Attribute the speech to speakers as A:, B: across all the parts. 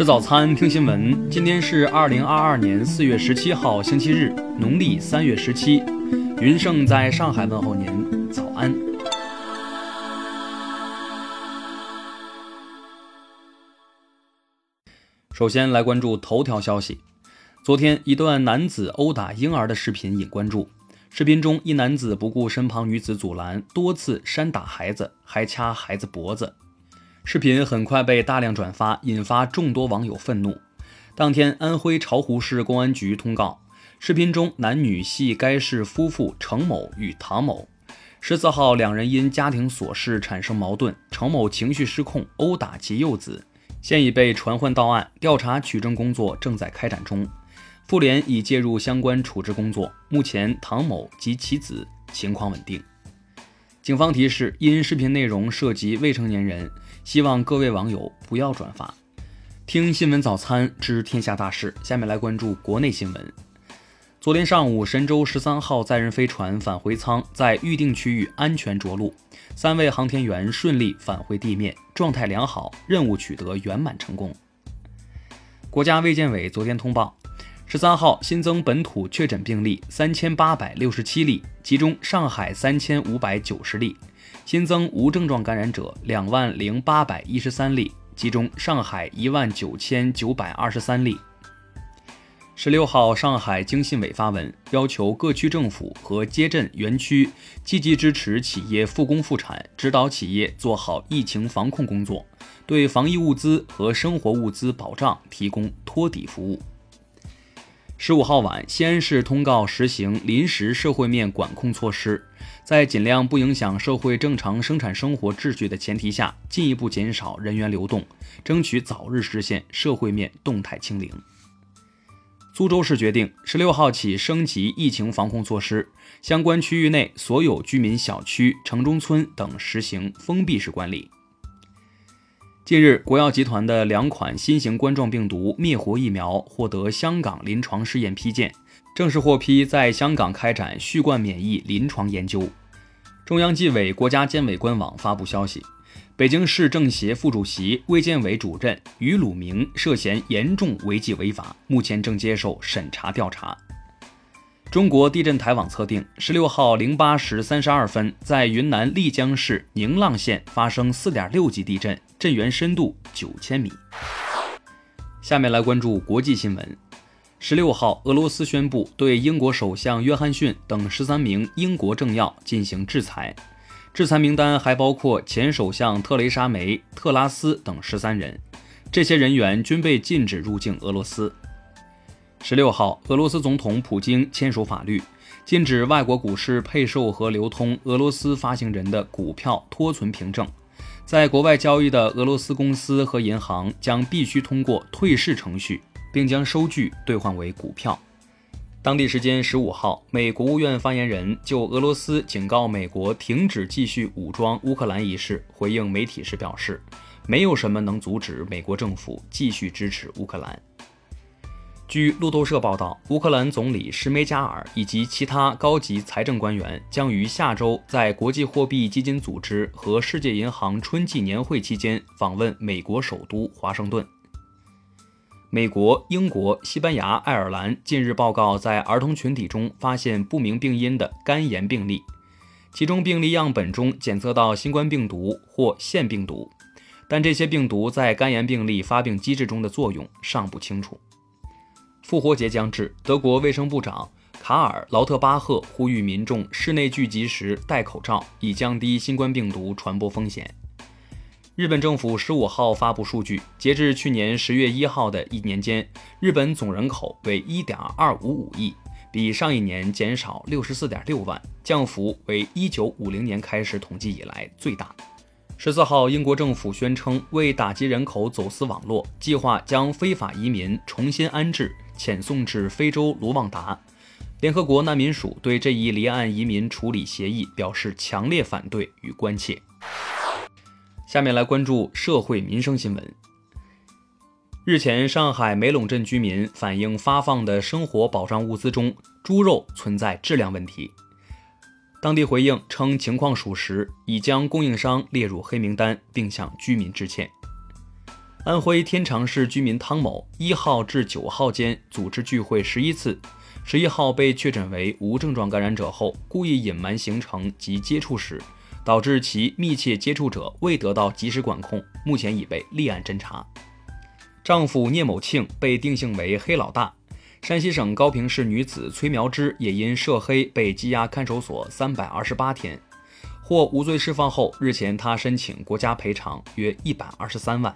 A: 吃早餐，听新闻。今天是二零二二年四月十七号，星期日，农历三月十七。云盛在上海问候您，早安。首先来关注头条消息。昨天，一段男子殴打婴儿的视频引关注。视频中，一男子不顾身旁女子阻拦，多次扇打孩子，还掐孩子脖子。视频很快被大量转发，引发众多网友愤怒。当天，安徽巢湖市公安局通告，视频中男女系该市夫妇程某与唐某。十四号，两人因家庭琐事产生矛盾，程某情绪失控，殴打其幼子，现已被传唤到案，调查取证工作正在开展中。妇联已介入相关处置工作，目前唐某及其子情况稳定。警方提示：因视频内容涉及未成年人，希望各位网友不要转发。听新闻早餐知天下大事，下面来关注国内新闻。昨天上午，神舟十三号载人飞船返回舱在预定区域安全着陆，三位航天员顺利返回地面，状态良好，任务取得圆满成功。国家卫健委昨天通报。十三号新增本土确诊病例三千八百六十七例，其中上海三千五百九十例；新增无症状感染者两万零八百一十三例，其中上海一万九千九百二十三例。十六号，上海经信委发文要求各区政府和街镇园区积极支持企业复工复产，指导企业做好疫情防控工作，对防疫物资和生活物资保障提供托底服务。十五号晚，西安市通告实行临时社会面管控措施，在尽量不影响社会正常生产生活秩序的前提下，进一步减少人员流动，争取早日实现社会面动态清零。苏州市决定，十六号起升级疫情防控措施，相关区域内所有居民小区、城中村等实行封闭式管理。近日，国药集团的两款新型冠状病毒灭活疫苗获得香港临床试验批件，正式获批在香港开展续冠免疫临床研究。中央纪委国家监委官网发布消息，北京市政协副主席、卫健委主任于鲁明涉嫌严重违纪违法，目前正接受审查调查。中国地震台网测定，十六号零八时三十二分，在云南丽江市宁浪县发生四点六级地震，震源深度九千米。下面来关注国际新闻。十六号，俄罗斯宣布对英国首相约翰逊等十三名英国政要进行制裁，制裁名单还包括前首相特蕾莎梅、特拉斯等十三人，这些人员均被禁止入境俄罗斯。十六号，俄罗斯总统普京签署法律，禁止外国股市配售和流通俄罗斯发行人的股票托存凭证。在国外交易的俄罗斯公司和银行将必须通过退市程序，并将收据兑换为股票。当地时间十五号，美国务院发言人就俄罗斯警告美国停止继续武装乌克兰一事回应媒体时表示：“没有什么能阻止美国政府继续支持乌克兰。”据路透社报道，乌克兰总理施梅加尔以及其他高级财政官员将于下周在国际货币基金组织和世界银行春季年会期间访问美国首都华盛顿。美国、英国、西班牙、爱尔兰近日报告在儿童群体中发现不明病因的肝炎病例，其中病例样本中检测到新冠病毒或腺病毒，但这些病毒在肝炎病例发病机制中的作用尚不清楚。复活节将至，德国卫生部长卡尔劳特巴赫呼吁民众室内聚集时戴口罩，以降低新冠病毒传播风险。日本政府十五号发布数据，截至去年十月一号的一年间，日本总人口为一点二五五亿，比上一年减少六十四点六万，降幅为一九五零年开始统计以来最大。十四号，英国政府宣称，为打击人口走私网络，计划将非法移民重新安置。遣送至非洲卢旺达，联合国难民署对这一离岸移民处理协议表示强烈反对与关切。下面来关注社会民生新闻。日前，上海梅陇镇居民反映发放的生活保障物资中猪肉存在质量问题，当地回应称情况属实，已将供应商列入黑名单，并向居民致歉。安徽天长市居民汤某，一号至九号间组织聚会十一次，十一号被确诊为无症状感染者后，故意隐瞒行程及接触史，导致其密切接触者未得到及时管控，目前已被立案侦查。丈夫聂某庆被定性为黑老大。山西省高平市女子崔苗芝也因涉黑被羁押看守所三百二十八天，获无罪释放后，日前她申请国家赔偿约一百二十三万。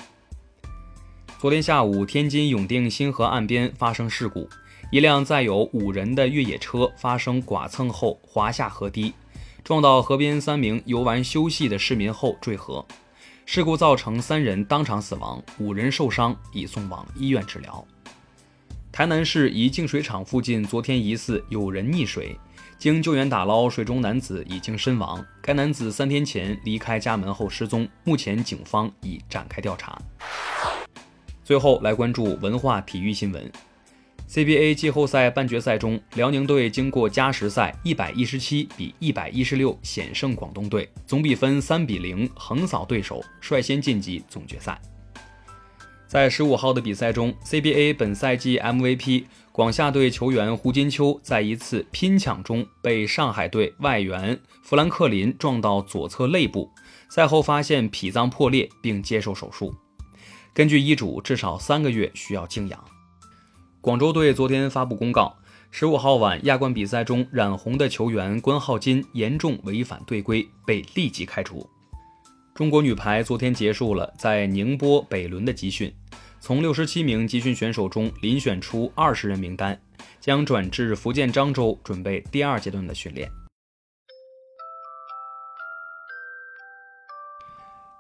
A: 昨天下午，天津永定新河岸边发生事故，一辆载有五人的越野车发生剐蹭后滑下河堤，撞到河边三名游玩休息的市民后坠河。事故造成三人当场死亡，五人受伤，已送往医院治疗。台南市一净水厂附近，昨天疑似有人溺水，经救援打捞，水中男子已经身亡。该男子三天前离开家门后失踪，目前警方已展开调查。最后来关注文化体育新闻：CBA 季后赛半决赛中，辽宁队经过加时赛，一百一十七比一百一十六险胜广东队，总比分三比零横扫对手，率先晋级总决赛。在十五号的比赛中，CBA 本赛季 MVP 广厦队球员胡金秋在一次拼抢中被上海队外援弗兰克林撞到左侧肋部，赛后发现脾脏破裂并接受手术，根据医嘱，至少三个月需要静养。广州队昨天发布公告，十五号晚亚冠比赛中染红的球员关浩金严重违反队规，被立即开除。中国女排昨天结束了在宁波北仑的集训。从六十七名集训选手中遴选出二十人名单，将转至福建漳州准备第二阶段的训练。